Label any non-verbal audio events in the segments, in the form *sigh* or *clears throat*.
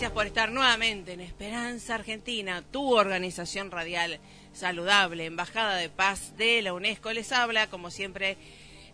Gracias, por estar nuevamente en Esperanza Argentina, tu organización radial saludable, Embajada de Paz de la UNESCO. Les habla, como siempre,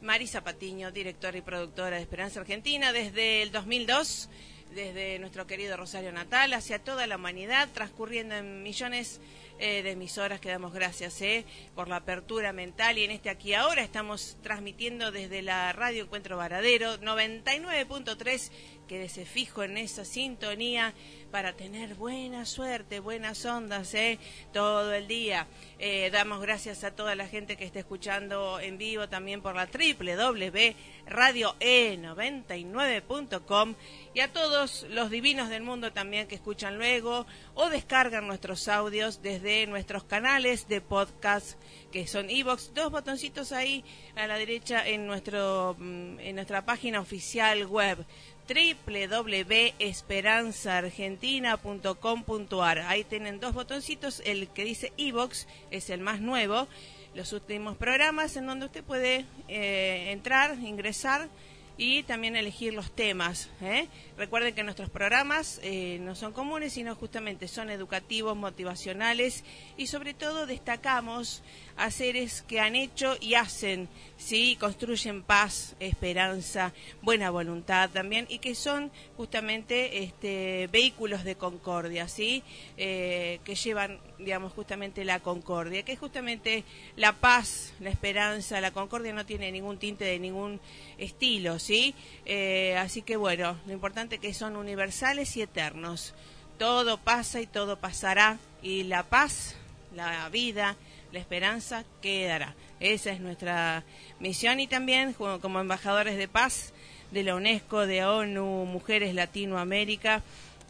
Marisa Patiño, directora y productora de Esperanza Argentina desde el 2002, desde nuestro querido Rosario Natal, hacia toda la humanidad, transcurriendo en millones eh, de emisoras que damos gracias eh, por la apertura mental y en este aquí ahora estamos transmitiendo desde la radio Encuentro Varadero 99.3 quédese fijo en esa sintonía para tener buena suerte, buenas ondas ¿eh? todo el día. Eh, damos gracias a toda la gente que está escuchando en vivo también por la www.radioe99.com y a todos los divinos del mundo también que escuchan luego o descargan nuestros audios desde nuestros canales de podcast que son iBox, dos botoncitos ahí a la derecha en nuestro mm, en nuestra página oficial web www.esperanzaargentina.com.ar. Ahí tienen dos botoncitos, el que dice iBox es el más nuevo, los últimos programas en donde usted puede eh, entrar, ingresar y también elegir los temas. ¿eh? Recuerden que nuestros programas eh, no son comunes, sino justamente son educativos, motivacionales y sobre todo destacamos a seres que han hecho y hacen, ¿sí? construyen paz, esperanza, buena voluntad también y que son justamente este, vehículos de concordia, ¿sí? Eh, que llevan, digamos, justamente la concordia, que es justamente la paz, la esperanza, la concordia no tiene ningún tinte de ningún estilo, ¿sí? Eh, así que bueno, lo importante es que son universales y eternos. Todo pasa y todo pasará y la paz, la vida, la esperanza quedará. Esa es nuestra misión y también como embajadores de paz de la UNESCO, de ONU, Mujeres Latinoamérica,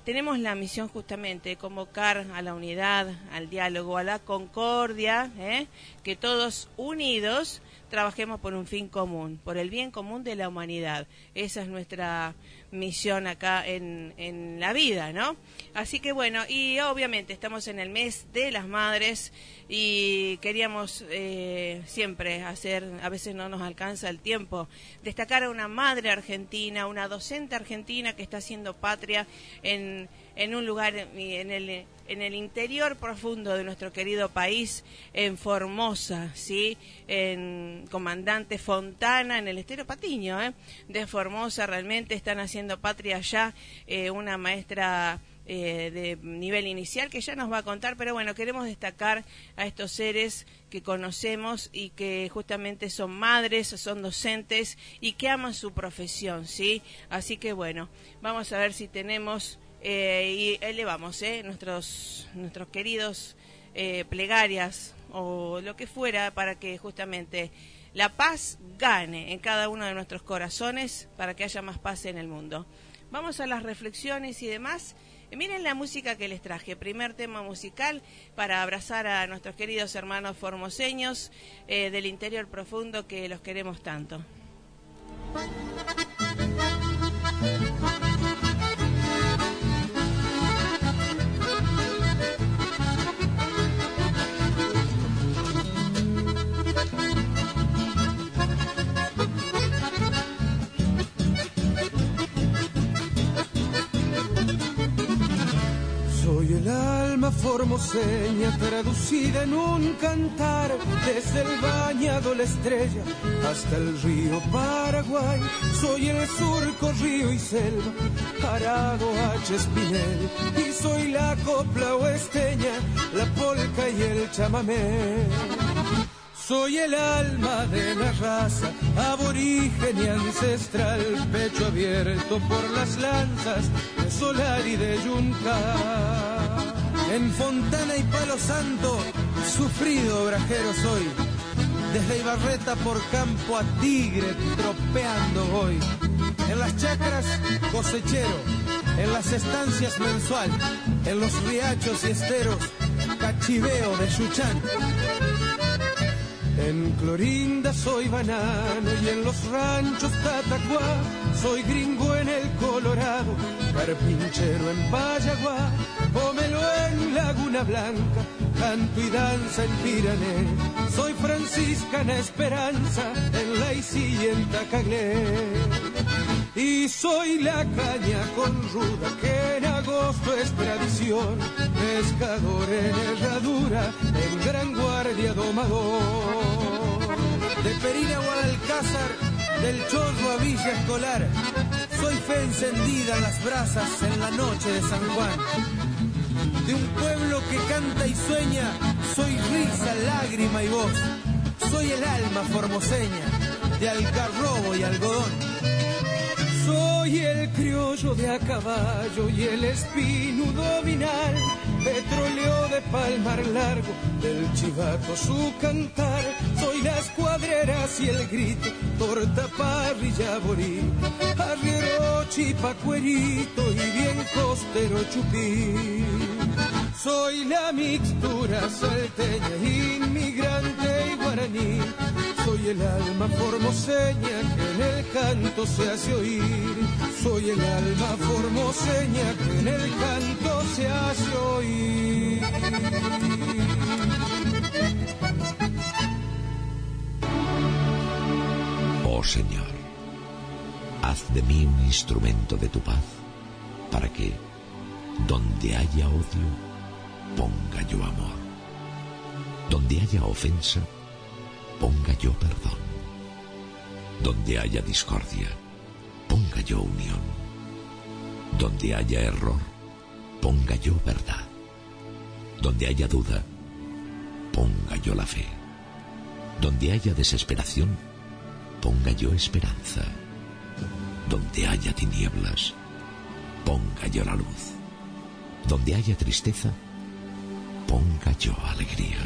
tenemos la misión justamente de convocar a la unidad, al diálogo, a la concordia, ¿eh? que todos unidos trabajemos por un fin común, por el bien común de la humanidad. Esa es nuestra misión acá en, en la vida, ¿no? Así que bueno, y obviamente estamos en el mes de las madres y queríamos eh, siempre hacer, a veces no nos alcanza el tiempo, destacar a una madre argentina, una docente argentina que está haciendo patria en, en un lugar, en el, en el interior profundo de nuestro querido país, en Formosa, ¿sí? En Comandante Fontana, en el Estero Patiño, ¿eh? De Formosa, realmente están haciendo patria allá, eh, una maestra eh, de nivel inicial que ya nos va a contar, pero bueno, queremos destacar a estos seres que conocemos y que justamente son madres, son docentes y que aman su profesión, ¿sí? Así que bueno, vamos a ver si tenemos eh, y elevamos eh, nuestros, nuestros queridos eh, plegarias o lo que fuera para que justamente la paz gane en cada uno de nuestros corazones para que haya más paz en el mundo. Vamos a las reflexiones y demás. Miren la música que les traje, primer tema musical para abrazar a nuestros queridos hermanos formoseños eh, del interior profundo que los queremos tanto. Formoseña traducida en un cantar, desde el bañado la estrella hasta el río Paraguay. Soy el surco, río y selva, arado H. Espinel, y soy la copla oesteña, la polca y el chamamé. Soy el alma de la raza, aborigen y ancestral, pecho abierto por las lanzas de Solar y de Yunca. En Fontana y Palo Santo, sufrido brajero soy. Desde Ibarreta por campo a Tigre, tropeando voy. En las chacras, cosechero. En las estancias mensual. En los riachos y esteros, cachiveo de Chuchán. En Clorinda soy banano y en los ranchos Tatacuá soy gringo en el Colorado, carpinchero en Vallaguá, pómelo en Laguna Blanca, canto y danza en Pirané, soy franciscana esperanza en la y en Tacaglé. Y soy la caña con ruda que en agosto es tradición, pescador en herradura, en gran guardia domador. De Perina a Alcázar, del Chorro a Villa Escolar, soy fe encendida en las brasas en la noche de San Juan. De un pueblo que canta y sueña, soy risa, lágrima y voz. Soy el alma formoseña de algarrobo y algodón soy el criollo de a caballo y el espino dominal, petróleo de palmar largo, del chivato su cantar. Soy las cuadreras y el grito, torta, parrilla, borí, arriero, chipacuerito y bien costero chupí. Soy la mixtura salteña, inmigrante y guaraní soy el alma formoseña que en el canto se hace oír. Soy el alma formoseña que en el canto se hace oír. Oh Señor, haz de mí un instrumento de tu paz, para que, donde haya odio, ponga yo amor. Donde haya ofensa, ponga yo perdón. Donde haya discordia, ponga yo unión. Donde haya error, ponga yo verdad. Donde haya duda, ponga yo la fe. Donde haya desesperación, ponga yo esperanza. Donde haya tinieblas, ponga yo la luz. Donde haya tristeza, ponga yo alegría.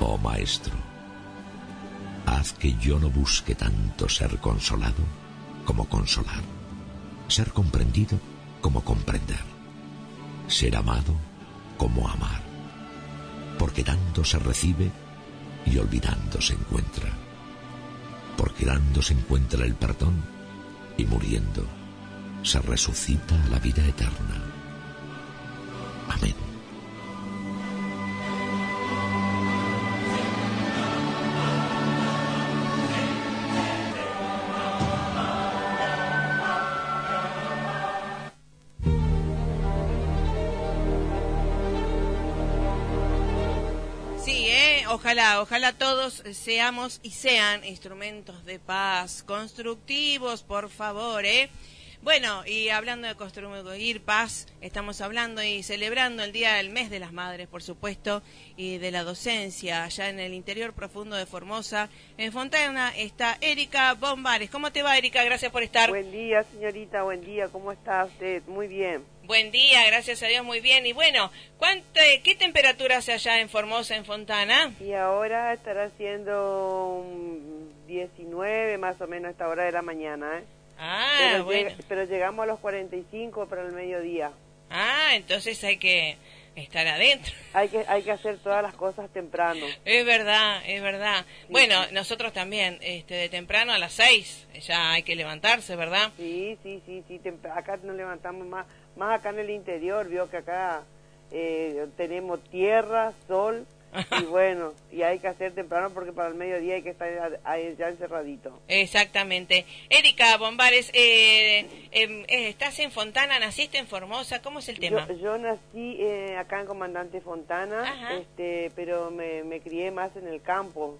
Oh Maestro, haz que yo no busque tanto ser consolado como consolar, ser comprendido como comprender, ser amado como amar, porque dando se recibe y olvidando se encuentra, porque dando se encuentra el perdón y muriendo se resucita a la vida eterna. Ojalá, todos seamos y sean instrumentos de paz, constructivos, por favor, ¿eh? Bueno, y hablando de construir paz, estamos hablando y celebrando el Día del Mes de las Madres, por supuesto, y de la docencia allá en el interior profundo de Formosa. En Fontana está Erika Bombares. ¿Cómo te va, Erika? Gracias por estar. Buen día, señorita, buen día. ¿Cómo está usted? Muy bien. Buen día, gracias a Dios, muy bien. Y bueno, ¿qué temperatura hace allá en Formosa, en Fontana? Y ahora estará siendo 19 más o menos a esta hora de la mañana, ¿eh? Ah, pero bueno. pero llegamos a los 45 para el mediodía. Ah, entonces hay que estar adentro. *laughs* Hay que hay que hacer todas las cosas temprano. Es verdad, es verdad. bueno, nosotros también, este, de temprano a las 6 ya hay que levantarse, ¿verdad? Sí, sí, sí, sí. Acá nos levantamos más, más acá en el interior, vio que acá eh, tenemos tierra, sol y bueno, y hay que hacer temprano porque para el mediodía hay que estar ya encerradito. Exactamente. Erika Bombares, eh, em, eh, estás en Fontana, naciste en Formosa, ¿cómo es el tema? Yo, nací eh, acá en Comandante Fontana, este, pero me, crié más en el campo,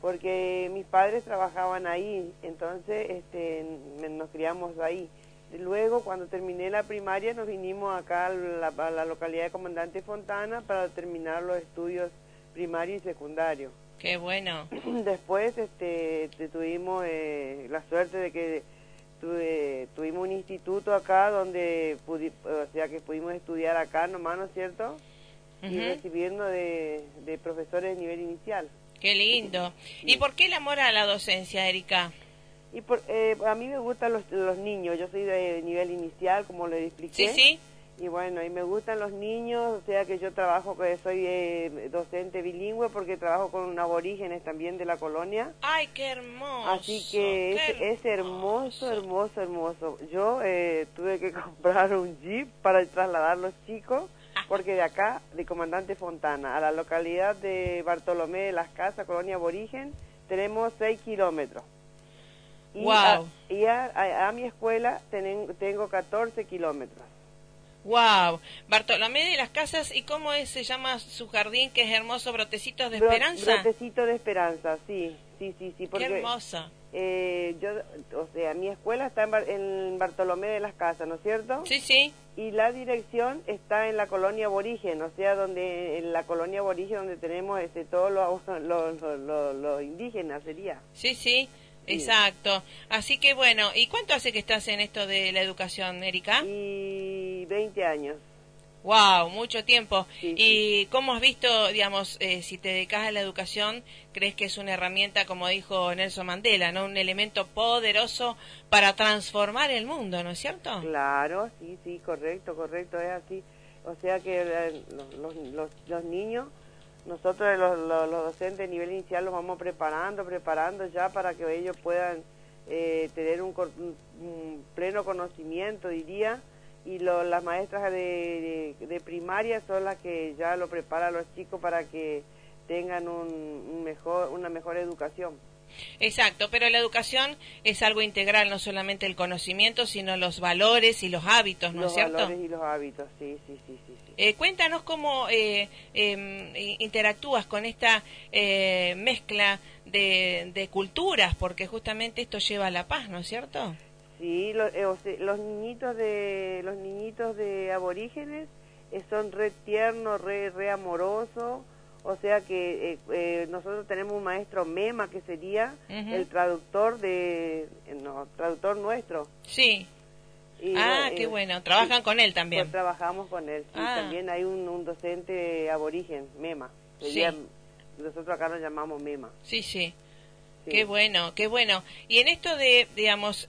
porque mis padres trabajaban ahí, entonces este, nos criamos ahí. Luego, cuando terminé la primaria, nos vinimos acá a la, localidad de Comandante Fontana para terminar los estudios primarios y secundarios. Qué bueno. *clears throat* Después este, tuvimos eh, la suerte de que tuvimos un instituto acá donde, o sea, que pudimos estudiar acá nomás, ¿no es cierto? Y recibiendo de, de profesores de nivel inicial. Qué lindo. ¿Y por qué el amor a la docencia, Erika? Y por, eh, a mí me gustan los, los niños, yo soy de nivel inicial, como le expliqué. Sí, sí. Y bueno, y me gustan los niños, o sea que yo trabajo, soy eh, docente bilingüe porque trabajo con aborígenes también de la colonia. ¡Ay, qué hermoso! Así que es, hermoso, hermoso, hermoso. Yo eh, tuve que *laughs* comprar un jeep para trasladar los chicos, porque de acá, de Comandante Fontana, a la localidad de Bartolomé de las Casas, colonia aborigen, tenemos 6 kilómetros. Y, wow. a, y a, mi escuela tengo 14 kilómetros. Wow, Bartolomé de las Casas, ¿y cómo es, se llama su jardín que es hermoso? Brotecitos de Esperanza. Brotecitos de Esperanza, sí, sí, sí, sí. Qué hermosa. Eh, yo, o sea, mi escuela está en, Bartolomé de las Casas, ¿no es cierto? Sí, sí. Y la dirección está en la colonia aborigen, o sea, donde en la colonia aborigen donde tenemos este todos los *laughs* lo, indígenas sería. Sí, sí. Exacto. Así que bueno, ¿y cuánto hace que estás en esto de la educación, Erika? Y 20 años. Wow, mucho tiempo. ¿Y cómo has visto, digamos, eh, si te dedicas a la educación, crees que es una herramienta, como dijo Nelson Mandela, ¿no? Un elemento poderoso para transformar el mundo, ¿no es cierto? Claro, sí, sí, correcto, correcto, es así. O sea que eh, los, los, los niños nosotros los, los, docentes de nivel inicial los vamos preparando, preparando ya para que ellos puedan eh, tener un, pleno conocimiento, diría, y las maestras de, de, primaria son las que ya lo preparan a los chicos para que tengan un mejor, una mejor educación. Exacto, pero la educación es algo integral, no solamente el conocimiento, sino los valores y los hábitos, ¿no es cierto? Los valores y los hábitos, sí, sí, sí. sí, eh, cuéntanos cómo eh, em, interactúas con esta eh, mezcla de, de, culturas, porque justamente esto lleva a la paz, ¿no es cierto? Sí, los niñitos de los niñitos de aborígenes son re tiernos, re, re amorosos o sea que eh, eh, nosotros tenemos un maestro MEMA que sería el traductor de no, traductor nuestro. Sí. ah, qué eh, bueno. Trabajan con él también. Pues trabajamos con él. Sí, ah. también hay un, docente aborigen, MEMA. Sería, Nosotros acá nos llamamos MEMA. Sí, sí. Qué bueno, qué bueno. Y en esto de, digamos,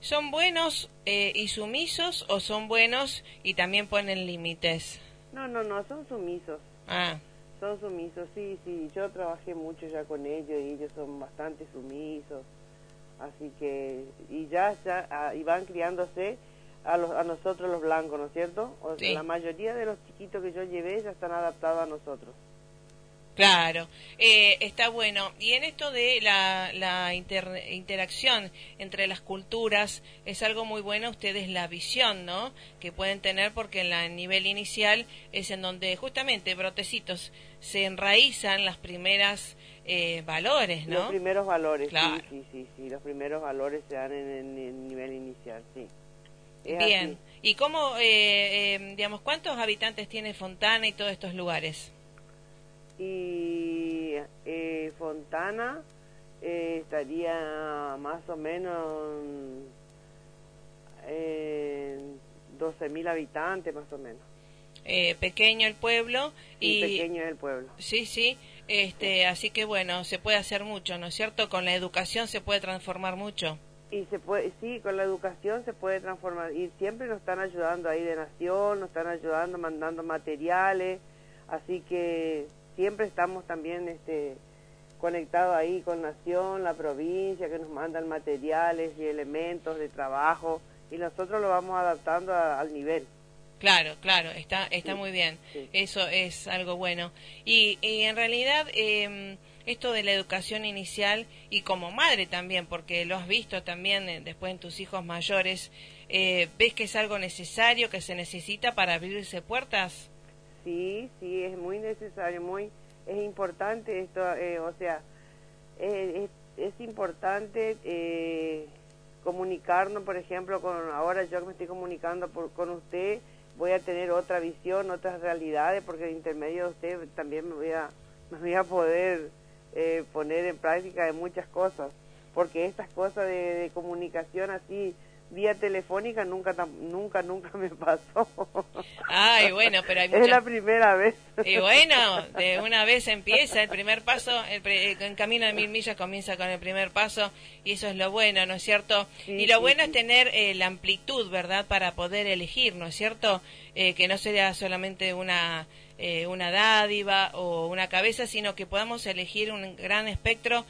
¿son buenos y sumisos o son buenos y también ponen límites? No, no, no, son sumisos. Ah son sumisos, sí, sí, yo trabajé mucho ya con ellos y ellos son bastante sumisos, así que, y ya, ya, ah, y van criándose a, los, a nosotros los blancos, ¿no es cierto? O sea, la mayoría de los chiquitos que yo llevé ya están adaptados a nosotros. Claro, eh, está bueno. Y en esto de la, la interacción entre las culturas, es algo muy bueno ustedes la visión, ¿no? Que pueden tener porque en el nivel inicial es en donde justamente brotecitos se enraizan las primeras eh, valores, ¿no? Los primeros valores, sí, sí, sí, sí, los primeros valores se dan en el nivel inicial, sí. Bien. ¿Y cómo, eh, eh, digamos, cuántos habitantes tiene Fontana y todos estos lugares? y eh, Fontana eh, estaría más o menos en 12.000 habitantes más o menos. Eh, pequeño el pueblo y pequeño el pueblo. Sí, sí. Este, así que bueno, se puede hacer mucho, ¿no es cierto? Con la educación se puede transformar mucho. Y se puede, sí, con la educación se puede transformar y siempre nos están ayudando ahí de Nación, nos están ayudando mandando materiales, así que siempre estamos también este, conectados ahí con Nación, la provincia, que nos mandan materiales y elementos de trabajo y nosotros lo vamos adaptando al nivel. Claro, claro, está, está muy bien. Eso es algo bueno. Y, y en realidad, eh, esto de la educación inicial y como madre también, porque lo has visto también eh, después en tus hijos mayores, eh, ¿ves que es algo necesario, que se necesita para abrirse puertas? Sí, sí, es muy necesario, muy es importante esto, eh, o sea, es, es, importante eh, comunicarnos, por ejemplo, con ahora yo que me estoy comunicando por, con usted, voy a tener otra visión, otras realidades, porque de intermedio de usted también me voy a, *laughs* me voy a poder eh, poner en práctica de muchas cosas. porque estas cosas de comunicación así vía telefónica nunca nunca nunca me pasó. Ay, bueno, pero hay *laughs* Es la primera vez. Y bueno, de una vez empieza el primer paso, el, camino de mil millas comienza con el primer paso y eso es lo bueno, ¿no es cierto? y lo bueno es tener eh, la amplitud, ¿verdad? Para poder elegir, ¿no es cierto? Eh, que no sea solamente una eh, una dádiva o una cabeza, sino que podamos elegir un gran espectro.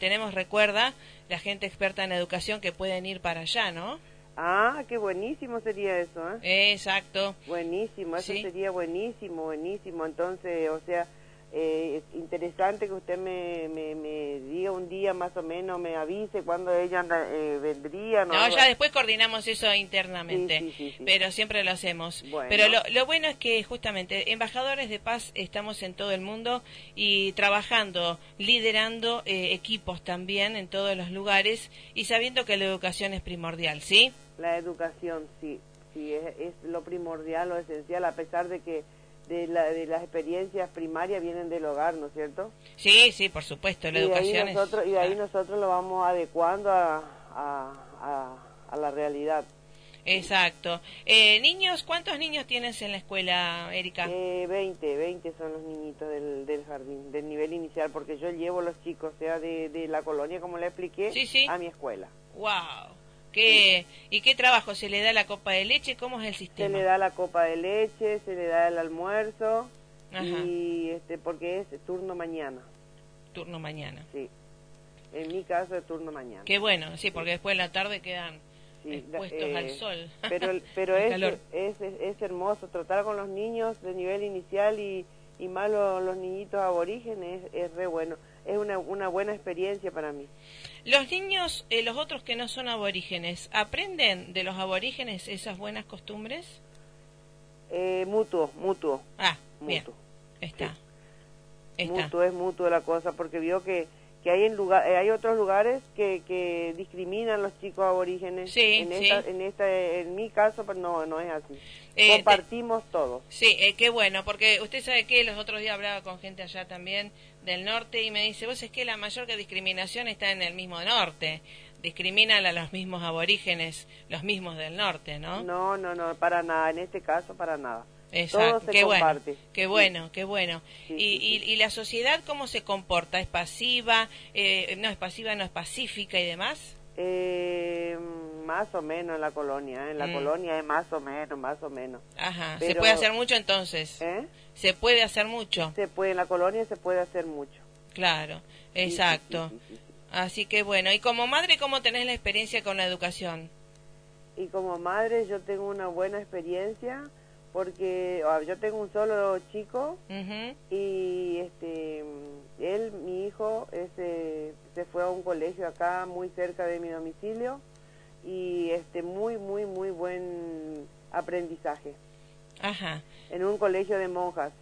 tenemos, recuerda, la gente experta en educación que pueden ir para allá, ¿no? Ah, qué buenísimo sería eso, ¿eh? Exacto. Buenísimo, eso sería buenísimo, buenísimo. Entonces, o sea, eh, interesante que usted me, me, diga un día más o menos, me avise cuando ella eh, vendría. No, no ya después coordinamos eso internamente, pero siempre lo hacemos. Pero lo, lo, bueno es que justamente embajadores de paz estamos en todo el mundo y trabajando, liderando eh, equipos también en todos los lugares y sabiendo que la educación es primordial, ¿sí? La educación, sí, sí, es, es lo primordial, lo esencial, a pesar de que de, la, de las experiencias primarias vienen del hogar, ¿no es cierto? Sí, sí, por supuesto, la y educación ahí nosotros, Y ahí nosotros lo vamos adecuando a, a, a, la realidad. Exacto. Eh, niños, ¿cuántos niños tienes en la escuela, Erika? Eh, 20, 20 son los niñitos del, del jardín, del nivel inicial, porque yo llevo los chicos, sea de, de la colonia, como le expliqué, a mi escuela. ¡Wow! ¿Qué, ¿Y qué trabajo? ¿Se le da la copa de leche? ¿Cómo es el sistema? Se le da la copa de leche, se le da el almuerzo, y este porque es turno mañana. Turno mañana. Sí. En mi caso es turno mañana. Qué bueno, sí, porque después en la tarde quedan expuestos al eh, sol. *laughs* Pero, pero es, es, es, hermoso tratar con los niños de nivel inicial y, y más los, niñitos aborígenes es, re bueno. Es una, una buena experiencia para mí. Los niños, eh, los otros que no son aborígenes, ¿aprenden de los aborígenes esas buenas costumbres? Eh, mutuo, mutuo. Ah, mutuo. Está. Mutuo, es mutuo la cosa, porque vio que, que hay en lugar, eh, hay otros lugares que, que discriminan a los chicos aborígenes. Sí, en, Esta, en, esta, en mi caso, pues no, no es así. Compartimos todo. Sí, qué bueno, porque usted sabe que los otros días hablaba con gente allá también del norte y me dice, vos es que la mayor discriminación está en el mismo norte. Discriminan a los mismos aborígenes, los mismos del norte, ¿no? No, no, no, para nada, en este caso para nada. Exacto, qué bueno, qué bueno, qué bueno. y, y, la sociedad cómo se comporta? ¿Es pasiva? Eh, ¿No es pasiva, no es pacífica y demás? Eh, más o menos en la colonia, ¿eh? en la mm. colonia es más o menos, más o menos. Ajá, ¿se puede hacer mucho entonces? ¿Eh? ¿Se puede hacer mucho? Se puede, en la colonia se puede hacer mucho. Claro, exacto. Así que bueno, y como madre, ¿cómo tenés la experiencia con la educación? Y como madre yo tengo una buena experiencia porque ah, yo tengo un solo chico y este él mi hijo ese, se fue a un colegio acá muy cerca de mi domicilio y este muy muy muy buen aprendizaje. Ajá. en un colegio de monjas.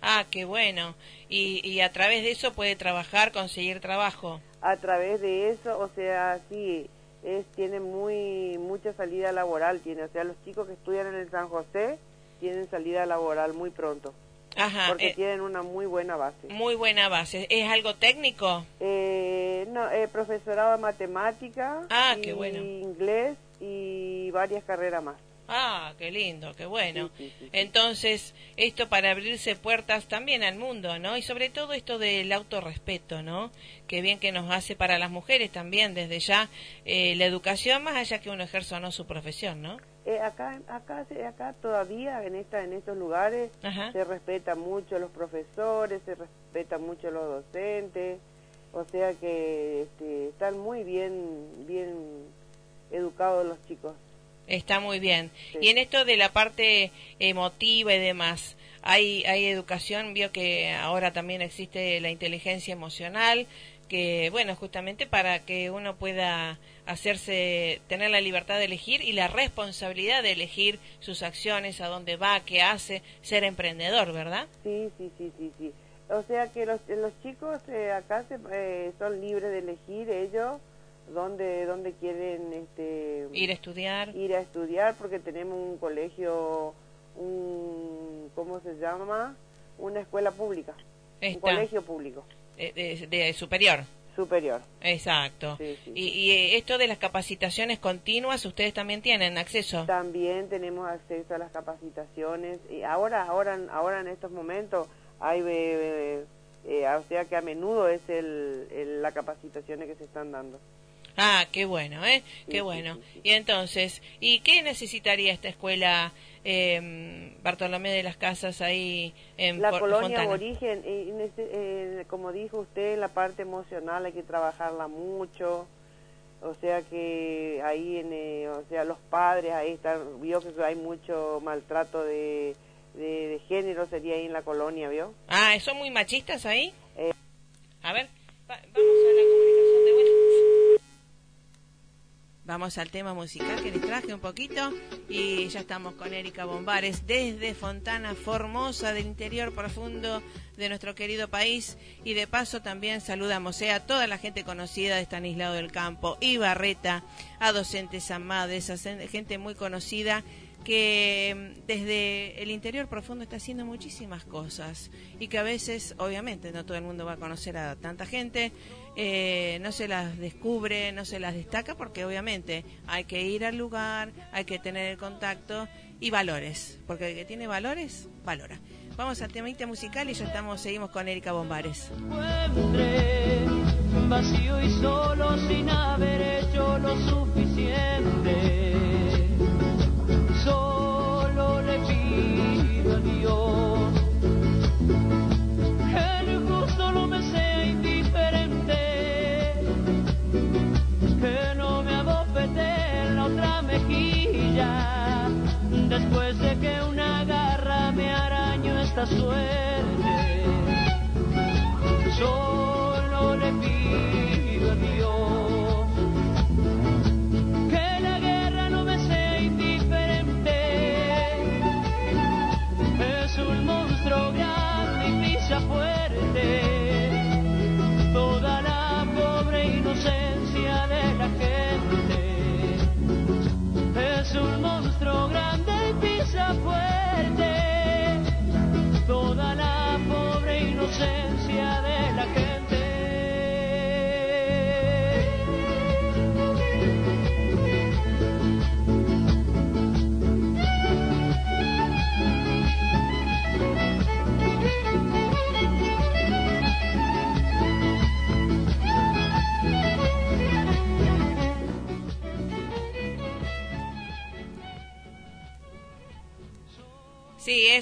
Ah qué bueno. Y, y a través de eso puede trabajar conseguir trabajo. A través de eso o sea sí es tiene muy mucha salida laboral tiene o sea los chicos que estudian en el San José tienen salida laboral muy pronto. Ajá, porque eh, tienen una muy buena base. Muy buena base. ¿Es algo técnico? Eh, no, eh, profesorado de matemática, ah, qué bueno. inglés y varias carreras más. Ah, qué lindo, qué bueno. Entonces, esto para abrirse puertas también al mundo, ¿no? Y sobre todo esto del autorrespeto, ¿no? Qué bien que nos hace para las mujeres también, desde ya, eh, la educación, más allá que uno ejerza o no su profesión, ¿no? Eh, acá, acá, acá todavía en esta, en estos lugares se respeta mucho los profesores, se respeta mucho los docentes, o sea que este, están muy bien, bien educados los chicos. Está muy bien. Y en esto de la parte emotiva y demás, hay, hay educación, vio que ahora también existe la inteligencia emocional, que bueno, justamente para que uno pueda hacerse, tener la libertad de elegir y la responsabilidad de elegir sus acciones, a dónde va, qué hace, ser emprendedor, ¿verdad? Sí, sí, sí, sí, sí. O sea que los, los chicos eh, acá se, eh, son libres de elegir ellos dónde, dónde quieren este, ir a estudiar. Ir a estudiar porque tenemos un colegio, un, ¿cómo se llama? Una escuela pública, un colegio público. Eh, de, superior. Superior. Exacto. y, eh, esto de las capacitaciones continuas, ¿ustedes también tienen acceso? También tenemos acceso a las capacitaciones. Y ahora, ahora, ahora en estos momentos hay, eh, eh, o sea que a menudo es el, la capacitaciones que se están dando. Ah, qué bueno, ¿eh? Qué bueno. y entonces, ¿y qué necesitaría esta escuela eh, Bartolomé de las Casas ahí en La colonia aborigen, eh, como dijo usted, la parte emocional hay que trabajarla mucho. O sea que ahí, en, eh, o sea, los padres ahí están, vio que hay mucho maltrato de, de, género, sería ahí en la colonia, ¿vio? Ah, ¿son muy machistas ahí? Eh. A ver, vamos a la comunicación de vuelta. Vamos al tema musical que les traje un poquito y ya estamos con Erika Bombares desde Fontana Formosa del interior profundo de nuestro querido país. Y de paso también saludamos eh, a toda la gente conocida de Estanislao del Campo y Barreta, a docentes amades, a gente muy conocida que mm, desde el interior profundo está haciendo muchísimas cosas y que a veces, obviamente, no todo el mundo va a conocer a tanta gente, eh, no se las descubre, no se las destaca, porque obviamente hay que ir al lugar, hay que tener el contacto y valores, porque el que tiene valores, valora. Vamos al temita musical y ya estamos, seguimos con Erika Bombares. Vacío y solo sin haber hecho lo suficiente después de que una garra me arañó esta suerte. Solo le pido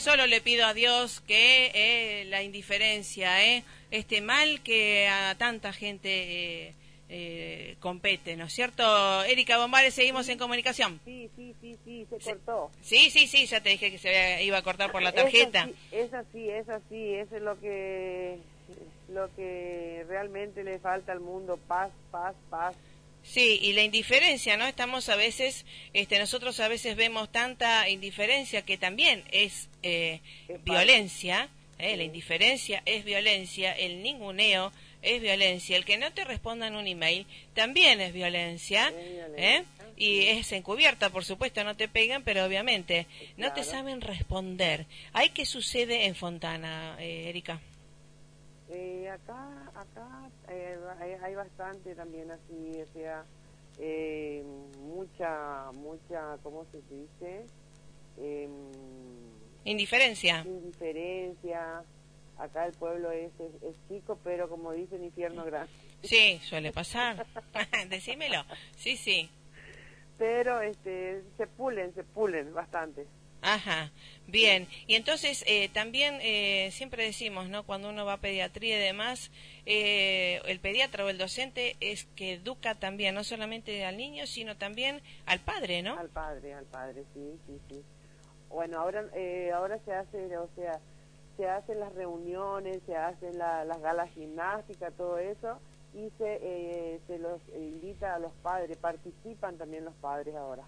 solo le pido a Dios que eh, la indiferencia, eh, este mal que a tanta gente eh, compete, ¿no es cierto? Erika Bombares, seguimos en comunicación. Sí, sí, sí, sí, se cortó. Sí, sí, sí, ya te dije que se iba a cortar por la tarjeta. Es así, es así, eso es lo que, lo que realmente le falta al mundo, paz, paz, paz. Sí, y la indiferencia, ¿no? Estamos a veces, este, nosotros a veces vemos tanta indiferencia que también es eh, violencia, ¿eh? la indiferencia es violencia, el ninguneo es violencia, el que no te respondan un email también es violencia, ¿eh? y es encubierta, por supuesto, no te pegan, pero obviamente no te saben responder. ¿Hay qué sucede en Fontana, Erika? Eh, acá acá eh, hay, bastante también así, o sea, eh, mucha, mucha, ¿cómo se dice? Em, indiferencia. Indiferencia. Acá el pueblo es, es, chico, pero como dicen, infierno grande. Sí, suele pasar. *laughs* Decímelo. Sí, sí. Pero este, se pulen, se pulen bastante. Ajá, bien. Y entonces eh, también eh, siempre decimos, ¿no? Cuando uno va a pediatría y demás, eh, el pediatra o el docente es que educa también, no solamente al niño, sino también al padre, ¿no? Al padre, al padre, sí, sí, sí. Bueno, ahora, ahora se hace, o sea, se hacen las reuniones, se hacen las galas gimnásticas, todo eso, y se, se los invita a los padres, participan también los padres ahora.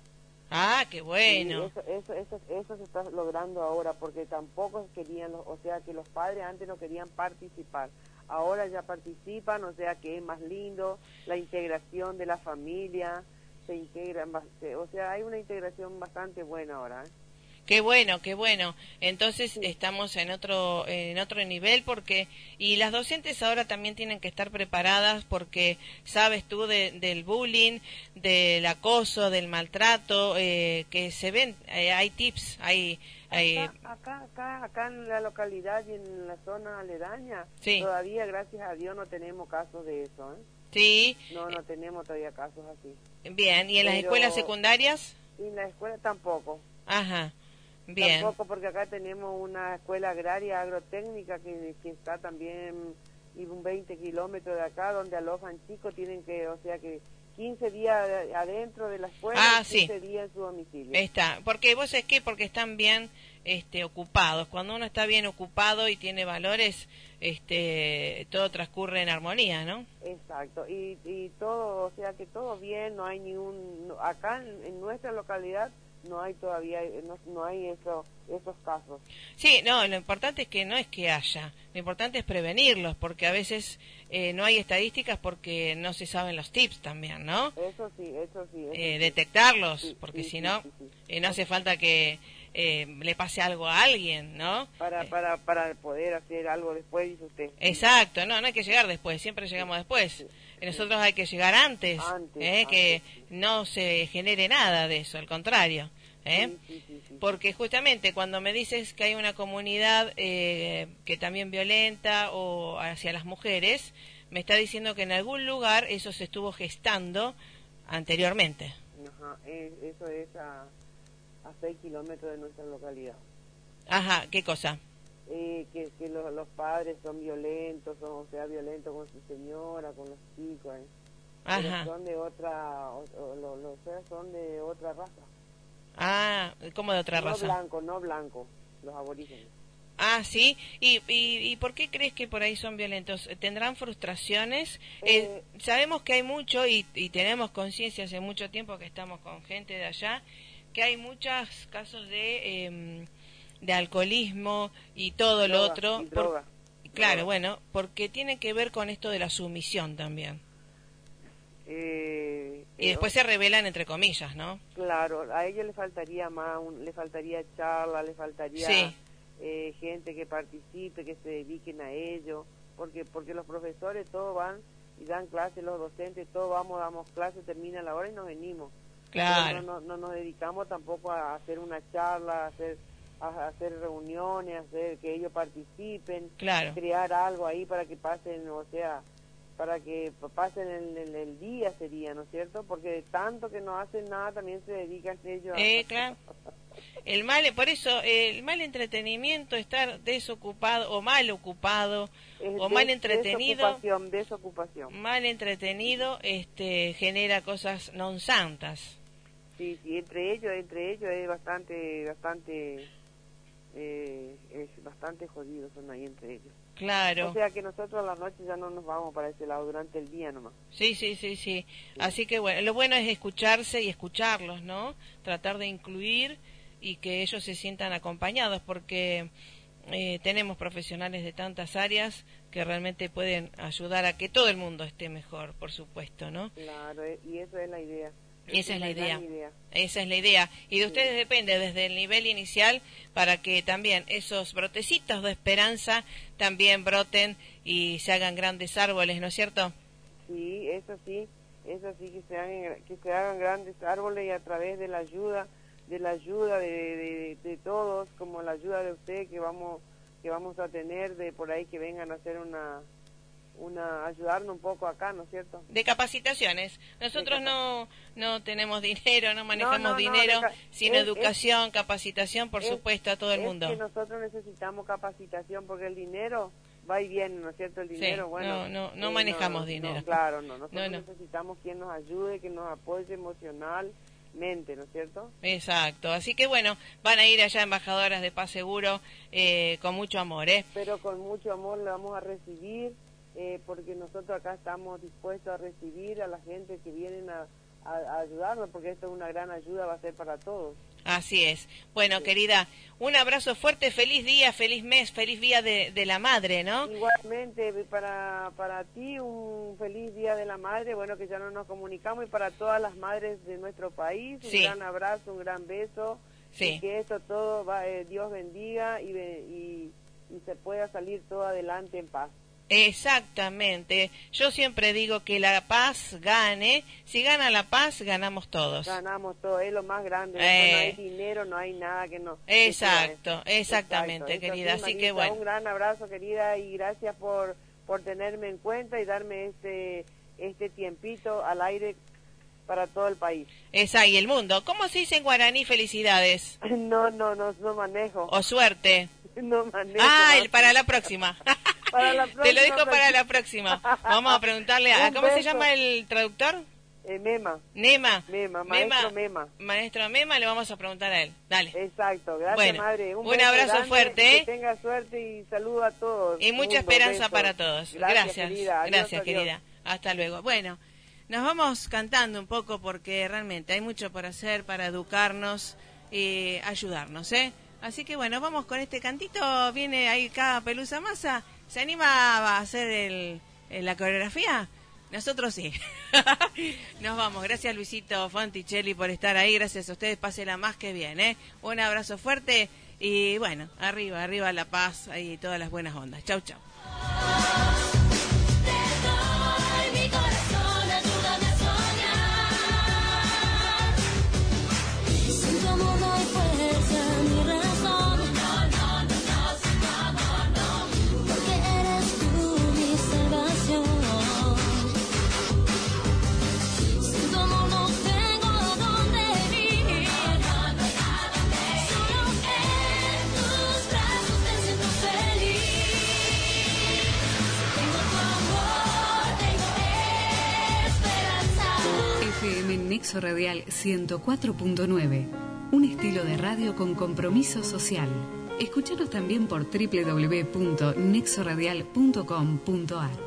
Ah, qué bueno. eso, eso, eso, eso, se está logrando ahora porque tampoco querían, o sea, que los padres antes no querían participar. Ahora ya participan, o sea, que es más lindo la integración de la familia, se integran, o sea, hay una integración bastante buena ahora. ¿eh? Qué bueno, qué bueno. Entonces estamos en otro en otro nivel porque y las docentes ahora también tienen que estar preparadas porque sabes tú del bullying, del acoso, del maltrato eh, que se ven. Eh, hay tips, hay Acá, acá, acá, en la localidad y en la zona aledaña, todavía, gracias a Dios, no tenemos casos de eso. ¿eh? Sí. No, no tenemos todavía casos así. Bien, ¿y en las escuelas secundarias? en la escuela tampoco. Ajá. Bien. Tampoco porque acá tenemos una escuela agraria agrotécnica que, que está también y un 20 kilómetros de acá donde alojan chicos, tienen que, o sea que 15 días adentro de la escuela ah, y 15 días en su domicilio. Está, porque vos es que porque están bien este, ocupados. Cuando uno está bien ocupado y tiene valores, este, todo transcurre en armonía, ¿no? Exacto, y, y todo, o sea que todo bien, no hay ni un, acá en nuestra localidad no hay todavía, no, no hay eso, esos casos. Sí, no, lo importante es que no es que haya, lo importante es prevenirlos, porque a veces eh, no hay estadísticas porque no se saben los tips también, ¿no? Eso sí, eso sí. eh, Detectarlos, porque si no, eh, no hace falta que eh, le pase algo a alguien, ¿no? Para, para, para poder hacer algo después, dice usted. Exacto, no, no hay que llegar después, siempre llegamos después. Nosotros hay que llegar antes, que no se genere nada de eso, al contrario. ¿eh? Porque justamente cuando me dices que hay una comunidad eh, que también violenta o hacia las mujeres, me está diciendo que en algún lugar eso se estuvo gestando anteriormente. Ajá, eso es a, a 6 kilómetros de nuestra localidad. Ajá, ¿qué cosa? Eh, que, que los, padres son violentos, son, o sea, violentos con su señora, con los chicos. Ajá. son de otra, los, son de otra raza. Ah, ¿cómo de otra raza? No blanco, no blanco, los aborígenes. Ah, sí. ¿Y, y, por qué crees que por ahí son violentos? ¿Tendrán frustraciones? Eh, eh, sabemos que hay mucho y, y tenemos conciencia hace mucho tiempo que estamos con gente de allá, que hay muchos casos de, em, de alcoholismo y todo lo otro. claro, bueno, porque tiene que ver con esto de la sumisión también. Eh, y después se revelan entre comillas, ¿no? Claro, a ellos le faltaría más, le faltaría charla, le faltaría eh, gente que participe, que se dediquen a ello, porque porque los profesores todos van y dan clases, los docentes todos vamos, damos clases, termina la hora y nos venimos. Claro. No, no, nos dedicamos tampoco a hacer una charla, a hacer a hacer reuniones, hacer que ellos participen, claro. crear algo ahí para que pasen, o sea, para que pasen el, el, día sería, ¿no es cierto? Porque tanto que no hacen nada también se dedican ellos a... Eh, claro. El mal, por eso, el mal entretenimiento, estar desocupado o mal ocupado o mal entretenido, desocupación, desocupación. mal entretenido, este, genera cosas non santas. Sí, sí, entre ellos, entre ellos es bastante, bastante, eh, es bastante jodido son ahí entre ellos. Claro. O sea que nosotros a la noche ya no nos vamos para ese lado durante el día nomás. Sí, sí, sí, sí. Así que bueno, lo bueno es escucharse y escucharlos, ¿no? Tratar de incluir y que ellos se sientan acompañados porque eh, tenemos profesionales de tantas áreas que realmente pueden ayudar a que todo el mundo esté mejor, por supuesto, ¿no? Claro, eh, y eso es la idea. Esa es la idea. Esa es la idea. Y de ustedes depende desde el nivel inicial para que también esos brotecitos de esperanza también broten y se hagan grandes árboles, ¿no es cierto? Sí, eso sí, eso sí, que se hagan, que se hagan grandes árboles y a través de la ayuda, de la ayuda de, de todos, como la ayuda de usted que vamos, que vamos a tener de por ahí que vengan a hacer una, una ayudarnos un poco acá, ¿no es cierto? De capacitaciones. Nosotros no no tenemos dinero, no manejamos dinero, sino educación, capacitación, por supuesto, a todo el mundo. Que nosotros necesitamos capacitación porque el dinero va y viene, ¿no es cierto? El dinero, bueno. No, no, no manejamos dinero. claro, no. Nosotros necesitamos quien nos ayude, que nos apoye emocionalmente, ¿no es cierto? Exacto, así que bueno, van a ir allá embajadoras de Paz Seguro eh, con mucho amor, ¿eh? Pero con mucho amor le vamos a recibir eh, porque nosotros acá estamos dispuestos a recibir a la gente que vienen a, ayudarnos, porque esto es una gran ayuda, va a ser para todos. Así es. Bueno, querida, un abrazo fuerte, feliz día, feliz mes, feliz día de, la madre, ¿no? Igualmente, para, para ti un feliz día de la madre, bueno, que ya no nos comunicamos, y para todas las madres de nuestro país, un gran abrazo, un gran beso y que esto todo va, eh, Dios bendiga y, y, y se pueda salir todo adelante en paz. Exactamente. Yo siempre digo que la paz gane. Si gana la paz, ganamos todos. Ganamos todos, es lo más grande. no hay eh. dinero, no hay nada que no. Exacto, exactamente, querida. Así que bueno. Un gran abrazo, querida, y gracias por, por tenerme en cuenta y darme este, este tiempito al aire para todo el país. Esa y el mundo. ¿Cómo se dice en guaraní felicidades? *laughs* No, no, no, no manejo. O suerte. *laughs* No manejo. Ah, para la próxima. *laughs* Te lo dijo para la próxima. Vamos a preguntarle a... *laughs* ¿Cómo se llama el traductor? Eh, Mema. Nema. Mema, maestro Mema. Maestro Mema, le vamos a preguntar a él. Dale. Exacto, gracias madre. Un, abrazo fuerte. Que tenga suerte y saludo a todos. Y mucha esperanza para todos. Gracias. Gracias, querida. Hasta luego. Bueno, nos vamos cantando un poco porque realmente hay mucho por hacer para educarnos y ayudarnos, ¿eh? Así que bueno, vamos con este cantito. Viene ahí cada pelusa masa ¿Se anima a hacer el, la coreografía? Nosotros sí. *laughs* Nos vamos. Gracias Luisito Fonticelli por estar ahí. Gracias a ustedes. Pásenla más que bien. ¿eh? Un abrazo fuerte y bueno, arriba, arriba la paz y todas las buenas ondas. Chau, chau. Nexo Radial 104.9, un estilo de radio con compromiso social. Escúchanos también por www.nexoradial.com.ar.